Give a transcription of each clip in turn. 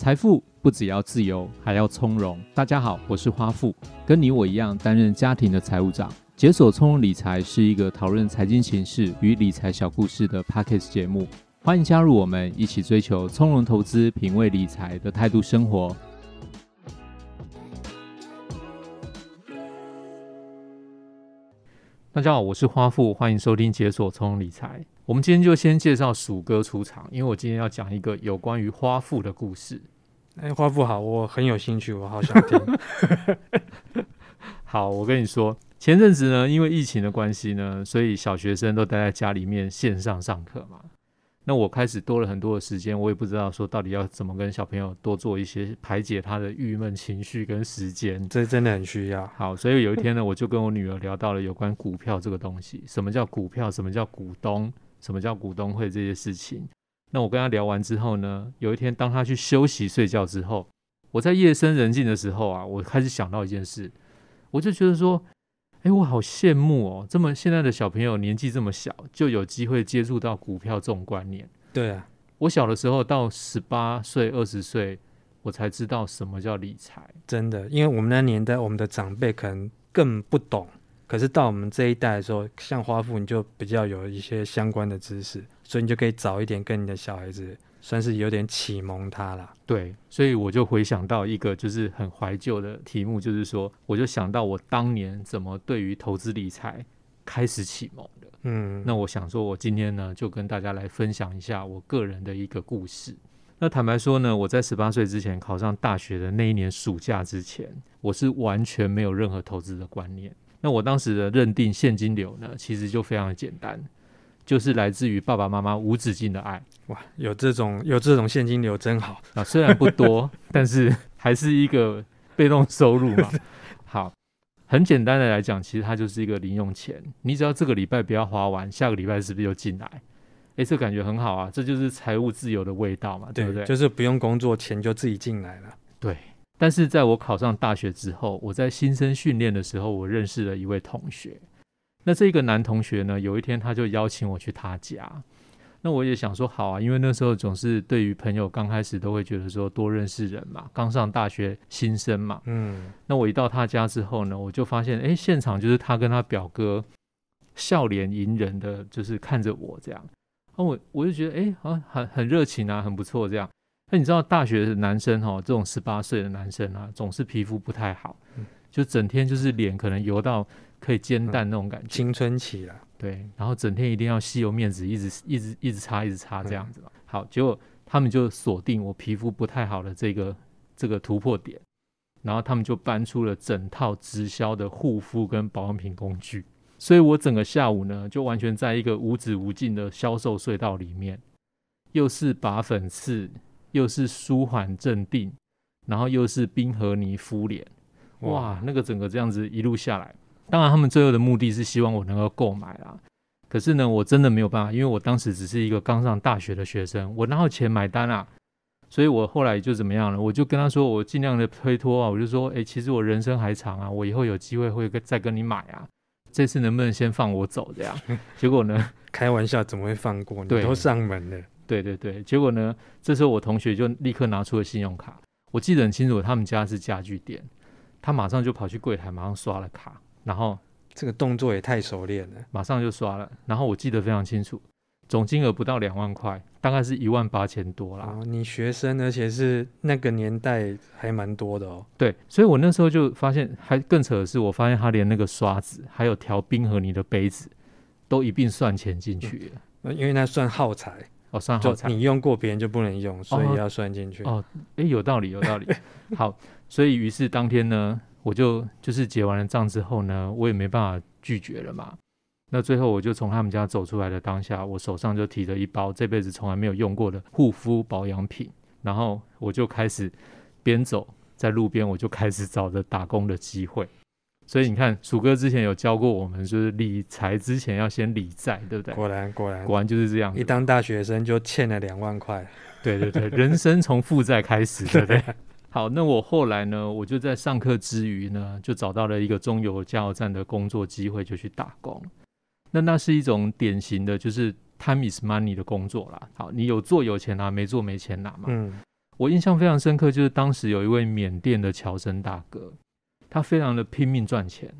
财富不只要自由，还要从容。大家好，我是花富，跟你我一样担任家庭的财务长。解锁从容理财是一个讨论财经形势与理财小故事的 Podcast 节目，欢迎加入我们，一起追求从容投资、品味理财的态度生活。大家好，我是花富，欢迎收听解锁从容理财。我们今天就先介绍鼠哥出场，因为我今天要讲一个有关于花富的故事。哎，花富好，我很有兴趣，我好想听。好，我跟你说，前阵子呢，因为疫情的关系呢，所以小学生都待在家里面线上上课嘛。那我开始多了很多的时间，我也不知道说到底要怎么跟小朋友多做一些排解他的郁闷情绪跟时间。这真的很需要。好，所以有一天呢，我就跟我女儿聊到了有关股票这个东西，什么叫股票，什么叫股东，什么叫股东会这些事情。那我跟她聊完之后呢，有一天当她去休息睡觉之后，我在夜深人静的时候啊，我开始想到一件事，我就觉得说，哎，我好羡慕哦，这么现在的小朋友年纪这么小，就有机会接触到股票这种观念。对啊，我小的时候到十八岁、二十岁，我才知道什么叫理财。真的，因为我们那年代，我们的长辈可能更不懂。可是到我们这一代的时候，像花富你就比较有一些相关的知识，所以你就可以早一点跟你的小孩子算是有点启蒙他了。对，所以我就回想到一个就是很怀旧的题目，就是说，我就想到我当年怎么对于投资理财开始启蒙的。嗯，那我想说，我今天呢就跟大家来分享一下我个人的一个故事。那坦白说呢，我在十八岁之前考上大学的那一年暑假之前，我是完全没有任何投资的观念。那我当时的认定现金流呢，其实就非常的简单，就是来自于爸爸妈妈无止境的爱。哇，有这种有这种现金流真好啊！虽然不多，但是还是一个被动收入嘛。好，很简单的来讲，其实它就是一个零用钱。你只要这个礼拜不要花完，下个礼拜是不是就进来？诶，这感觉很好啊！这就是财务自由的味道嘛，对不对？就是不用工作，钱就自己进来了。对。但是在我考上大学之后，我在新生训练的时候，我认识了一位同学。那这个男同学呢，有一天他就邀请我去他家。那我也想说好啊，因为那时候总是对于朋友刚开始都会觉得说多认识人嘛，刚上大学新生嘛。嗯。那我一到他家之后呢，我就发现，哎，现场就是他跟他表哥笑脸迎人的，就是看着我这样。那我我就觉得，哎，好像很很热情啊，很不错这样。那你知道大学的男生哈，这种十八岁的男生啊，总是皮肤不太好，嗯、就整天就是脸可能油到可以煎蛋那种感觉。嗯、青春期了，对，然后整天一定要吸油面纸，一直一直一直擦，一直擦这样子嘛。嗯、好，结果他们就锁定我皮肤不太好的这个这个突破点，然后他们就搬出了整套直销的护肤跟保养品工具，所以我整个下午呢，就完全在一个无止无尽的销售隧道里面，又是拔粉刺。又是舒缓镇定，然后又是冰河泥敷脸，哇，哇，那个整个这样子一路下来，当然他们最后的目的是希望我能够购买啦。可是呢，我真的没有办法，因为我当时只是一个刚上大学的学生，我哪有钱买单啊？所以我后来就怎么样了？我就跟他说，我尽量的推脱啊，我就说，哎，其实我人生还长啊，我以后有机会会再跟你买啊，这次能不能先放我走这样？结果呢，开玩笑怎么会放过你？对，都上门了。对对对，结果呢？这时候我同学就立刻拿出了信用卡，我记得很清楚，他们家是家具店，他马上就跑去柜台，马上刷了卡，然后这个动作也太熟练了，马上就刷了，然后我记得非常清楚，总金额不到两万块，大概是一万八千多啦。哦，你学生，而且是那个年代还蛮多的哦。对，所以我那时候就发现，还更扯的是，我发现他连那个刷子，还有调冰和你的杯子，都一并算钱进去了，嗯，因为那算耗材。哦，算好，你用过别人就不能用，所以要算进去。哦，哎，有道理，有道理。好，所以于是当天呢，我就就是结完了账之后呢，我也没办法拒绝了嘛。那最后我就从他们家走出来的当下，我手上就提着一包这辈子从来没有用过的护肤保养品，然后我就开始边走在路边，我就开始找着打工的机会。所以你看，鼠哥之前有教过我们，就是理财之前要先理债，对不对？果然，果然，果然就是这样。一当大学生就欠了两万块。对对对，人生从负债开始，对不对？好，那我后来呢，我就在上课之余呢，就找到了一个中油加油站的工作机会，就去打工。那那是一种典型的就是 time is money 的工作啦。好，你有做有钱拿，没做没钱拿嘛。嗯。我印象非常深刻，就是当时有一位缅甸的侨生大哥，他非常的拼命赚钱，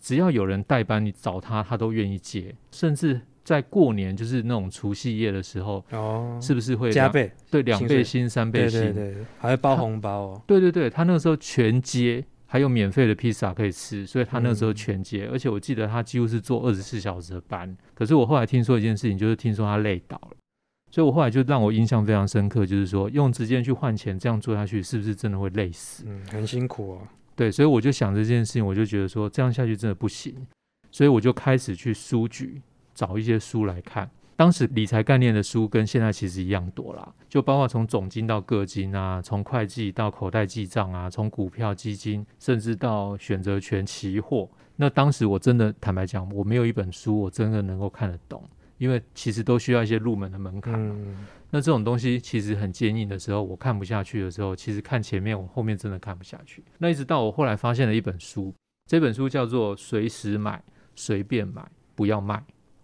只要有人代班，你找他，他都愿意接，甚至在过年，就是那种除夕夜的时候，哦，是不是会加倍？对，两倍薪、三倍薪，对对对，还会包红包哦。对对对，他那个时候全接，还有免费的披萨可以吃，所以他那个时候全接，嗯、而且我记得他几乎是做二十四小时的班。可是我后来听说一件事情，就是听说他累倒了。所以，我后来就让我印象非常深刻，就是说，用时间去换钱，这样做下去，是不是真的会累死？嗯，很辛苦哦。对，所以我就想这件事情，我就觉得说，这样下去真的不行。所以我就开始去书局找一些书来看。当时理财概念的书跟现在其实一样多啦，就包括从总金到个金啊，从会计到口袋记账啊，从股票、基金，甚至到选择权、期货。那当时我真的坦白讲，我没有一本书我真的能够看得懂。因为其实都需要一些入门的门槛，嗯，那这种东西其实很坚硬的时候，我看不下去的时候，其实看前面，我后面真的看不下去。那一直到我后来发现了一本书，这本书叫做《随时买，随便买，不要卖》。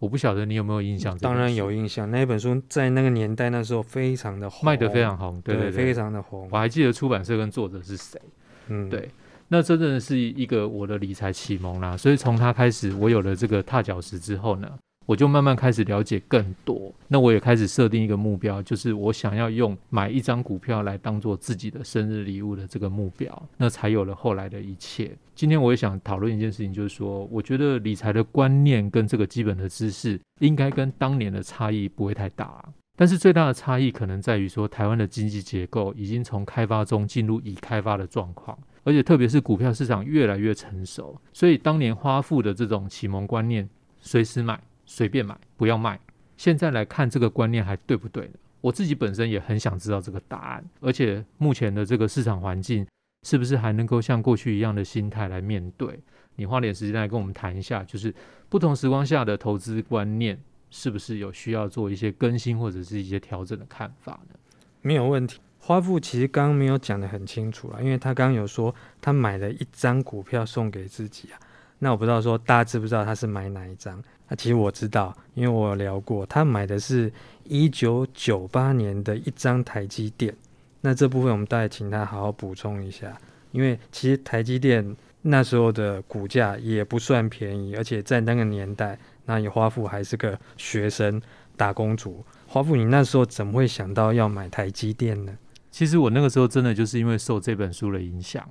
我不晓得你有没有印象？当然有印象，那本书在那个年代那时候非常的红，卖的非常红，对对对，对，非常的红。我还记得出版社跟作者是谁，嗯，对。那真正的是一个我的理财启蒙啦，所以从他开始，我有了这个踏脚石之后呢。我就慢慢开始了解更多，那我也开始设定一个目标，就是我想要用买一张股票来当做自己的生日礼物的这个目标，那才有了后来的一切。今天我也想讨论一件事情，就是说，我觉得理财的观念跟这个基本的知识应该跟当年的差异不会太大，但是最大的差异可能在于说，台湾的经济结构已经从开发中进入已开发的状况，而且特别是股票市场越来越成熟，所以当年花富的这种启蒙观念，随时买。随便买，不要卖。现在来看这个观念还对不对呢？我自己本身也很想知道这个答案。而且目前的这个市场环境，是不是还能够像过去一样的心态来面对？你花点时间来跟我们谈一下，就是不同时光下的投资观念，是不是有需要做一些更新或者是一些调整的看法呢？没有问题。花富其实刚刚没有讲得很清楚啦，因为他刚刚有说他买了一张股票送给自己啊。那我不知道说大家知不知道他是买哪一张？其实我知道，因为我有聊过，他买的是一九九八年的一张台积电。那这部分我们大概请他好好补充一下，因为其实台积电那时候的股价也不算便宜，而且在那个年代，那你花富还是个学生打工族。花富，你那时候怎么会想到要买台积电呢？其实我那个时候真的就是因为受这本书的影响。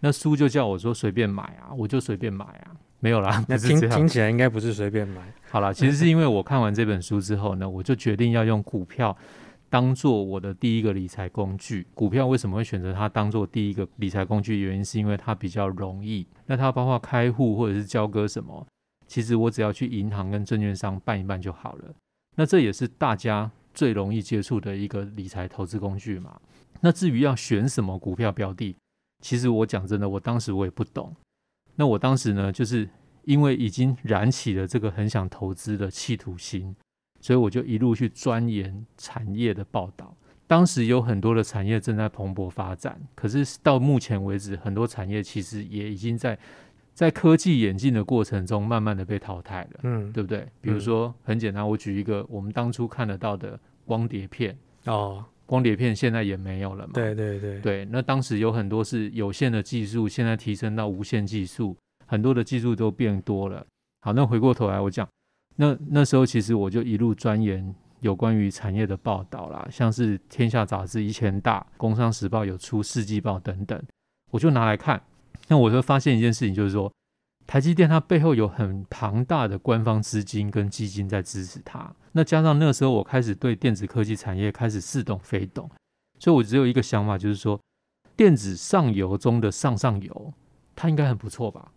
那书就叫我说随便买啊，我就随便买啊，没有啦。那听听起来应该不是随便买。好啦，其实是因为我看完这本书之后呢，我就决定要用股票当做我的第一个理财工具。股票为什么会选择它当做第一个理财工具？原因是因为它比较容易。那它包括开户或者是交割什么，其实我只要去银行跟证券商办一办就好了。那这也是大家最容易接触的一个理财投资工具嘛。那至于要选什么股票标的？其实我讲真的，我当时我也不懂。那我当时呢，就是因为已经燃起了这个很想投资的企图心，所以我就一路去钻研产业的报道。当时有很多的产业正在蓬勃发展，可是到目前为止，很多产业其实也已经在在科技演进的过程中，慢慢的被淘汰了。嗯，对不对？比如说很简单，我举一个我们当初看得到的光碟片哦。光碟片现在也没有了嘛？对对对对，那当时有很多是有限的技术，现在提升到无线技术，很多的技术都变多了。好，那回过头来我讲，那那时候其实我就一路钻研有关于产业的报道啦，像是《天下杂志》一千大、《工商时报》有出《世纪报》等等，我就拿来看。那我就发现一件事情，就是说。台积电它背后有很庞大的官方资金跟基金在支持它，那加上那个时候我开始对电子科技产业开始似懂非懂，所以我只有一个想法，就是说电子上游中的上上游，它应该很不错吧？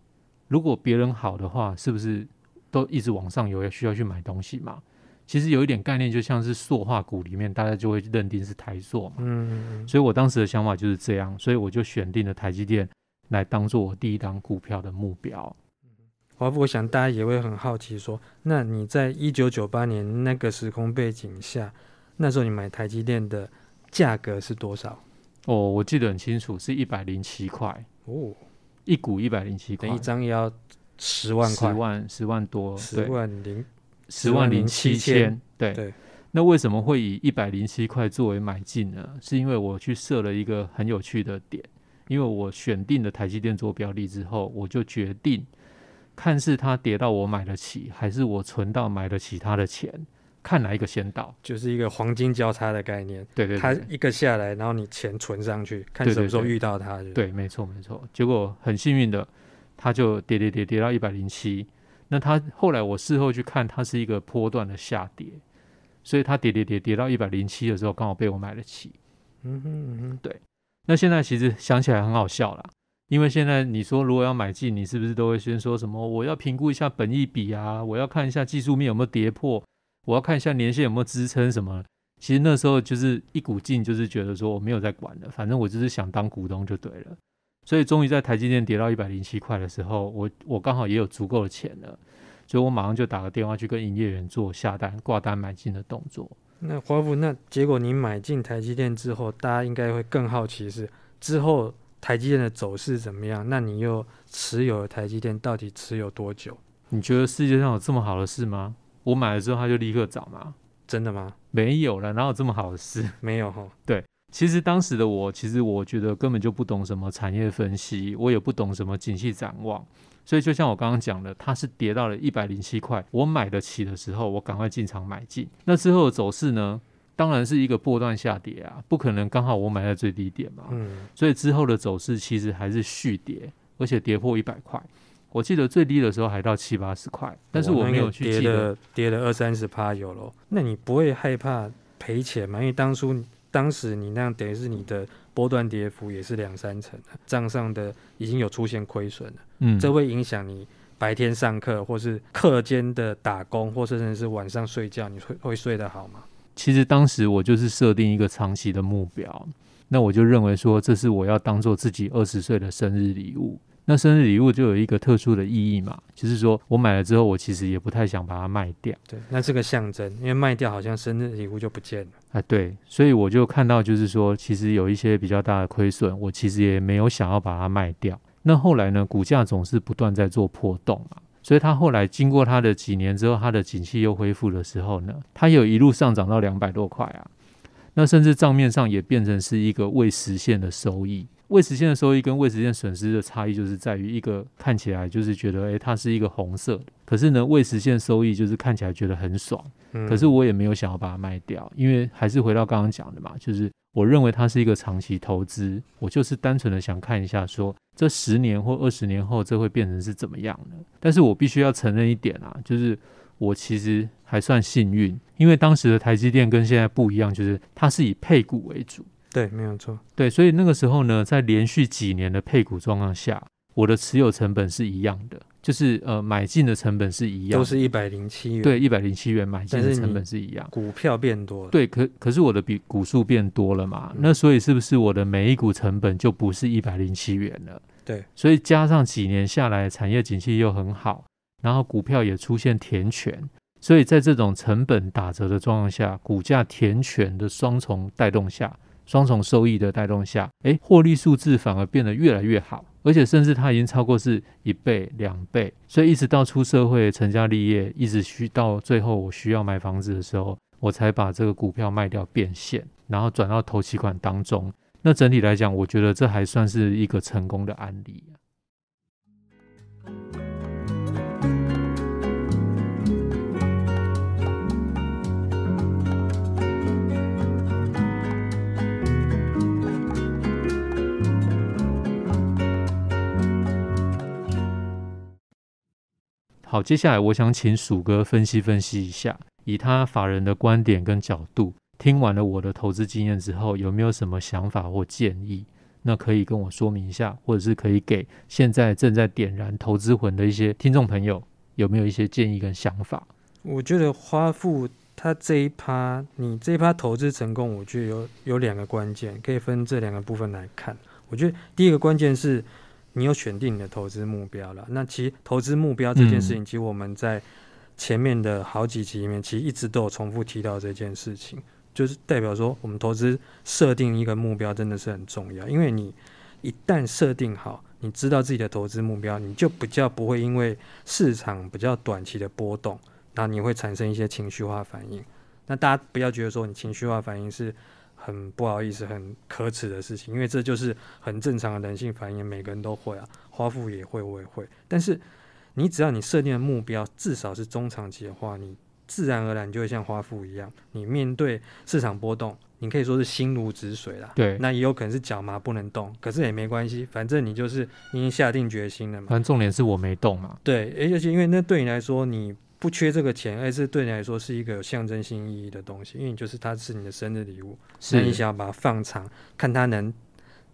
如果别人好的话，是不是都一直往上游，要需要去买东西嘛？其实有一点概念，就像是塑化股里面，大家就会认定是台塑嘛。嗯，所以我当时的想法就是这样，所以我就选定了台积电。来当做我第一档股票的目标。华富，我想大家也会很好奇，说，那你在一九九八年那个时空背景下，那时候你买台积电的价格是多少？哦，我记得很清楚，是一百零七块哦，一股一百零七块，一张要十万块，十万十万多，十万零十万零七千，对。对那为什么会以一百零七块作为买进呢？是因为我去设了一个很有趣的点，因为我选定了台积电做标的之后，我就决定看是它跌到我买得起，还是我存到买得起它的钱。看哪一个先到，就是一个黄金交叉的概念。对对，对，它一个下来，然后你钱存上去，看什么时候遇到它。对，没错没错。结果很幸运的，它就跌跌跌跌到一百零七。那它后来我事后去看，它是一个波段的下跌，所以它跌跌跌跌到一百零七的时候，刚好被我买得起。嗯哼嗯哼，对。那现在其实想起来很好笑啦，因为现在你说如果要买进，你是不是都会先说什么？我要评估一下本益比啊，我要看一下技术面有没有跌破。我要看一下年线有没有支撑什么。其实那时候就是一股劲，就是觉得说我没有在管了，反正我就是想当股东就对了。所以终于在台积电跌到一百零七块的时候，我我刚好也有足够的钱了，所以我马上就打个电话去跟营业员做下单挂单买进的动作。那华府，那结果你买进台积电之后，大家应该会更好奇是之后台积电的走势怎么样？那你又持有台积电到底持有多久？你觉得世界上有这么好的事吗？我买了之后，它就立刻涨吗？真的吗？没有了，哪有这么好的事？没有哈。对，其实当时的我，其实我觉得根本就不懂什么产业分析，我也不懂什么景气展望，所以就像我刚刚讲的，它是跌到了一百零七块，我买得起的时候，我赶快进场买进。那之后的走势呢？当然是一个波段下跌啊，不可能刚好我买在最低点嘛。嗯。所以之后的走势其实还是续跌，而且跌破一百块。我记得最低的时候还到七八十块，但是我没有去记得跌了二三十趴有咯。那你不会害怕赔钱吗？因为当初当时你那样等于是你的波段跌幅也是两三成，账上的已经有出现亏损了。嗯，这会影响你白天上课或是课间的打工，或甚至是晚上睡觉，你会会睡得好吗？其实当时我就是设定一个长期的目标，那我就认为说这是我要当做自己二十岁的生日礼物。那生日礼物就有一个特殊的意义嘛，就是说我买了之后，我其实也不太想把它卖掉。对，那是个象征，因为卖掉好像生日礼物就不见了。啊，对，所以我就看到，就是说其实有一些比较大的亏损，我其实也没有想要把它卖掉。那后来呢，股价总是不断在做波动嘛，所以它后来经过它的几年之后，它的景气又恢复的时候呢，它有一路上涨到两百多块啊，那甚至账面上也变成是一个未实现的收益。未实现的收益跟未实现损失的差异，就是在于一个看起来就是觉得，诶，它是一个红色的，可是呢，未实现收益就是看起来觉得很爽，可是我也没有想要把它卖掉，因为还是回到刚刚讲的嘛，就是我认为它是一个长期投资，我就是单纯的想看一下，说这十年或二十年后这会变成是怎么样的。但是我必须要承认一点啊，就是我其实还算幸运，因为当时的台积电跟现在不一样，就是它是以配股为主。对，没有错。对，所以那个时候呢，在连续几年的配股状况下，我的持有成本是一样的，就是呃买进的成本是一样的，都是一百零七元。对，一百零七元买进的成本是一样。股票变多了。对，可可是我的比股数变多了嘛，嗯，那所以是不是我的每一股成本就不是一百零七元了？对，所以加上几年下来，产业景气又很好，然后股票也出现填权，所以在这种成本打折的状况下，股价填权的双重带动下。双重收益的带动下，诶，获利数字反而变得越来越好，而且甚至它已经超过是一倍、两倍，所以一直到出社会成家立业，一直需到最后我需要买房子的时候，我才把这个股票卖掉变现，然后转到头期款当中。那整体来讲，我觉得这还算是一个成功的案例。好，接下来我想请鼠哥分析分析一下，以他法人的观点跟角度，听完了我的投资经验之后，有没有什么想法或建议？那可以跟我说明一下，或者是可以给现在正在点燃投资魂的一些听众朋友，有没有一些建议跟想法？我觉得花富他这一趴，你这一趴投资成功，我觉得有有两个关键，可以分这两个部分来看。我觉得第一个关键是。你有选定你的投资目标了？那其实投资目标这件事情，其实我们在前面的好几集里面，其实一直都有重复提到这件事情，就是代表说，我们投资设定一个目标真的是很重要。因为你一旦设定好，你知道自己的投资目标，你就比较不会因为市场比较短期的波动，那你会产生一些情绪化反应。那大家不要觉得说你情绪化反应是很不好意思、很可耻的事情，因为这就是很正常的人性反应，每个人都会啊，花富也会，我也会。但是你只要你设定的目标至少是中长期的话，你自然而然就会像花富一样，你面对市场波动，你可以说是心如止水啦。对，那也有可能是脚麻不能动，可是也没关系，反正你就是已经下定决心了嘛。反正重点是我没动嘛。对，而且因为那对你来说你。不缺这个钱，而是对你来说是一个有象征性意义的东西，因为你就是它是你的生日礼物，那你想要把它放长，看它能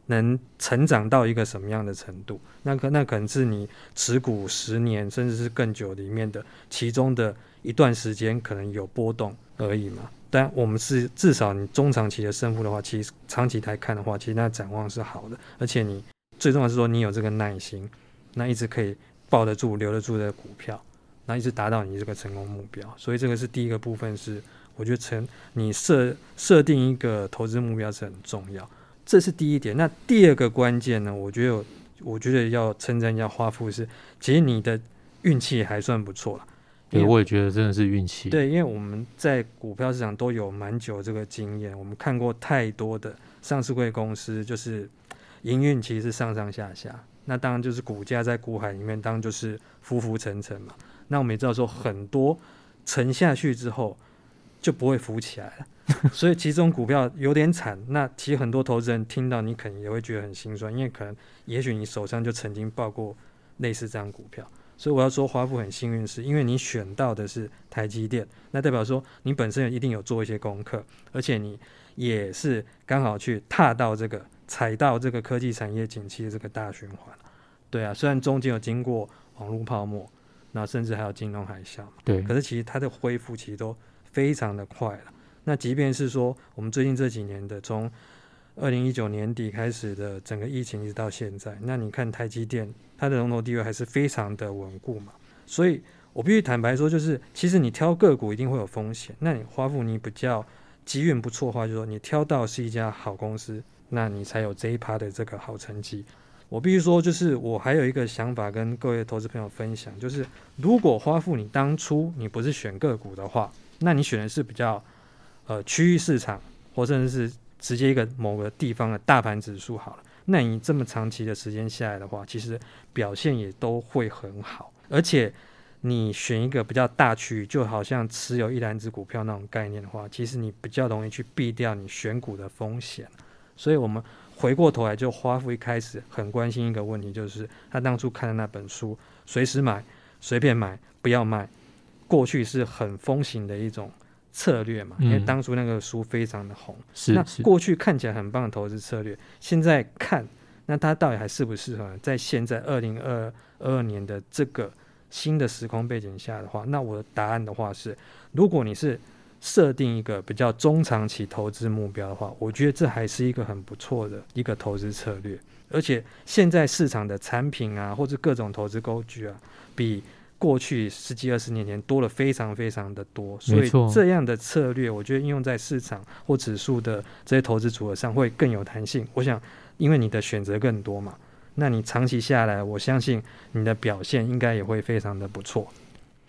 能成长到一个什么样的程度，那可那可能是你持股十年甚至是更久里面的其中的一段时间可能有波动而已嘛。但我们是至少你中长期的胜负的话，其实长期来看的话，其实那展望是好的，而且你最重要是说你有这个耐心，那一直可以抱得住、留得住的股票。那一直达到你这个成功目标，所以这个是第一个部分，是我觉得成你设设定一个投资目标是很重要，这是第一点。那第二个关键呢，我觉得我觉得要称赞一下花富是，其实你的运气还算不错了。对，我也觉得真的是运气。对，因为我们在股票市场都有蛮久这个经验，我们看过太多的上市贵公司，就是营运其实是上上下下，那当然就是股价在股海里面，当然就是浮浮沉沉嘛。那我们也知道说，很多沉下去之后就不会浮起来了，所以其中股票有点惨。那其实很多投资人听到你，可能也会觉得很心酸，因为可能也许你手上就曾经抱过类似这样股票。所以我要说，花父很幸运，是因为你选到的是台积电，那代表说你本身一定有做一些功课，而且你也是刚好去踏到这个踩到这个科技产业景气的这个大循环。对啊，虽然中间有经过网络泡沫。那甚至还有金融海啸，对，可是其实它的恢复其实都非常的快了。那即便是说我们最近这几年的，从二零一九年底开始的整个疫情一直到现在，那你看台积电它的龙头地位还是非常的稳固嘛。所以我必须坦白说，就是其实你挑个股一定会有风险。那你花富你比较机运不错的话，就是说你挑到是一家好公司，那你才有这一趴的这个好成绩。我必须说，就是我还有一个想法跟各位投资朋友分享，就是如果花富你当初你不是选个股的话，那你选的是比较呃区域市场，或者是直接一个某个地方的大盘指数好了，那你这么长期的时间下来的话，其实表现也都会很好，而且你选一个比较大区域，就好像持有一篮子股票那种概念的话，其实你比较容易去避掉你选股的风险，所以我们。回过头来，就花夫一开始很关心一个问题，就是他当初看的那本书，随时买，随便买，不要卖。过去是很风行的一种策略嘛，因为当初那个书非常的红。那过去看起来很棒的投资策略，现在看，那它到底还适不适合？在现在二零二二年的这个新的时空背景下的话，那我的答案的话是，如果你是。设定一个比较中长期投资目标的话，我觉得这还是一个很不错的一个投资策略。而且现在市场的产品啊，或者各种投资工具啊，比过去十几二十年前多了非常非常的多。所以这样的策略，我觉得应用在市场或指数的这些投资组合上会更有弹性。我想，因为你的选择更多嘛，那你长期下来，我相信你的表现应该也会非常的不错。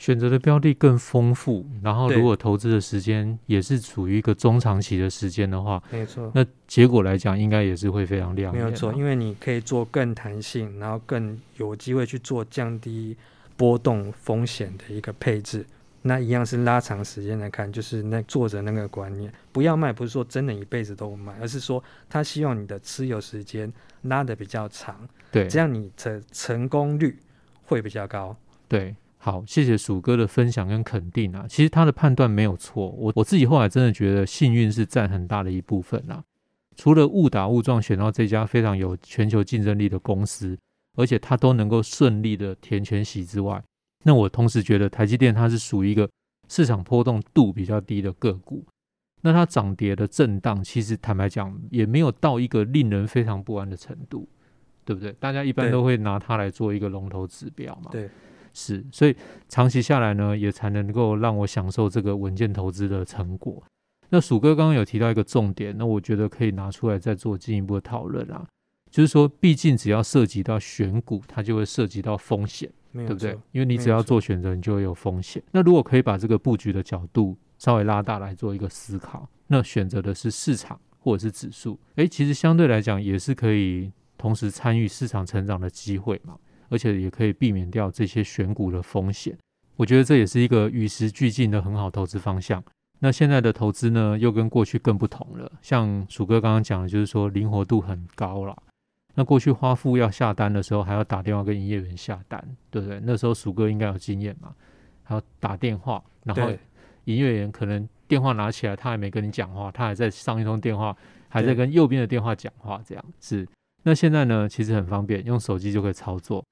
选择的标的更丰富，然后如果投资的时间也是处于一个中长期的时间的话，没错，那结果来讲应该也是会非常亮眼。没有错，因为你可以做更弹性，然后更有机会去做降低波动风险的一个配置。那一样是拉长时间来看，就是那作者那个观念，不要卖，不是说真的一辈子都不卖，而是说他希望你的持有时间拉的比较长，对，这样你的成功率会比较高，对。好，谢谢鼠哥的分享跟肯定啊。其实他的判断没有错，我我自己后来真的觉得幸运是占很大的一部分啊。除了误打误撞选到这家非常有全球竞争力的公司，而且它都能够顺利的填全息之外，那我同时觉得台积电它是属于一个市场波动度比较低的个股。那它涨跌的震荡，其实坦白讲也没有到一个令人非常不安的程度，对不对？大家一般都会拿它来做一个龙头指标嘛。对。是，所以长期下来呢，也才能够让我享受这个稳健投资的成果。那鼠哥刚刚有提到一个重点，那我觉得可以拿出来再做进一步的讨论啊。就是说，毕竟只要涉及到选股，它就会涉及到风险，对不对？因为你只要做选择，你就会有风险。那如果可以把这个布局的角度稍微拉大来做一个思考。那选择的是市场或者是指数，诶，其实相对来讲也是可以同时参与市场成长的机会嘛，而且也可以避免掉这些选股的风险。我觉得这也是一个与时俱进的很好投资方向。那现在的投资呢，又跟过去更不同了。像鼠哥刚刚讲的，就是说灵活度很高了。那过去花富要下单的时候，还要打电话跟营业员下单，对不对？那时候鼠哥应该有经验嘛，还要打电话，然后营业员可能电话拿起来，他还没跟你讲话，他还在上一通电话，还在跟右边的电话讲话，这样是。那现在呢，其实很方便，用手机就可以操作。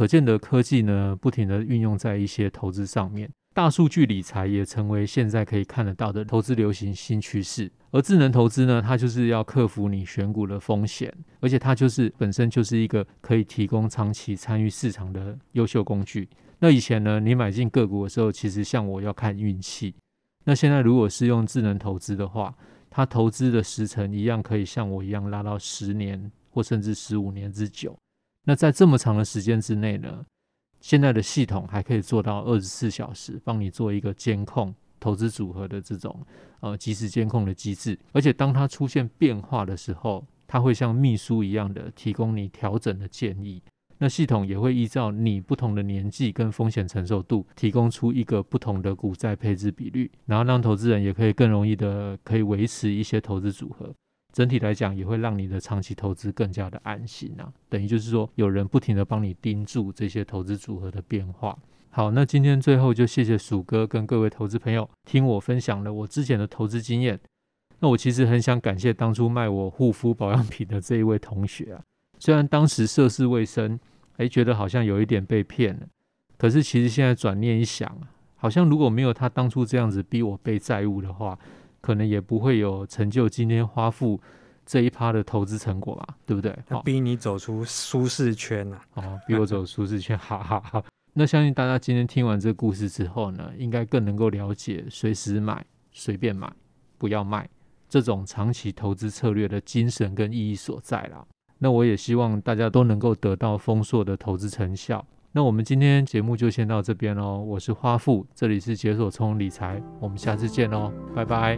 可见的科技呢，不停地运用在一些投资上面。大数据理财也成为现在可以看得到的投资流行新趋势，而智能投资呢，它就是要克服你选股的风险，而且它就是本身就是一个可以提供长期参与市场的优秀工具。那以前呢，你买进个股的时候，其实像我要看运气。那现在如果是用智能投资的话，它投资的时程一样可以像我一样拉到十年或甚至十五年之久。那在这么长的时间之内呢，现在的系统还可以做到二十四小时帮你做一个监控投资组合的这种呃即时监控的机制，而且当它出现变化的时候，它会像秘书一样的提供你调整的建议。那系统也会依照你不同的年纪跟风险承受度，提供出一个不同的股债配置比率，然后让投资人也可以更容易的可以维持一些投资组合。整体来讲，也会让你的长期投资更加的安心啊。等于就是说，有人不停的帮你盯住这些投资组合的变化。好，那今天最后就谢谢鼠哥跟各位投资朋友听我分享了我之前的投资经验。那我其实很想感谢当初卖我护肤保养品的这一位同学啊。虽然当时涉世未深，哎，觉得好像有一点被骗了。可是其实现在转念一想，好像如果没有他当初这样子逼我背债务的话。可能也不会有成就今天花富这一趴的投资成果吧，对不对？逼你走出舒适圈啊！哦，逼我走舒适圈，哈哈哈。那相信大家今天听完这个故事之后呢，应该更能够了解随时买、随便买、不要卖这种长期投资策略的精神跟意义所在啦。那我也希望大家都能够得到丰硕的投资成效。那我们今天节目就先到这边喽，我是花富，这里是解锁充理财，我们下次见喽，拜拜。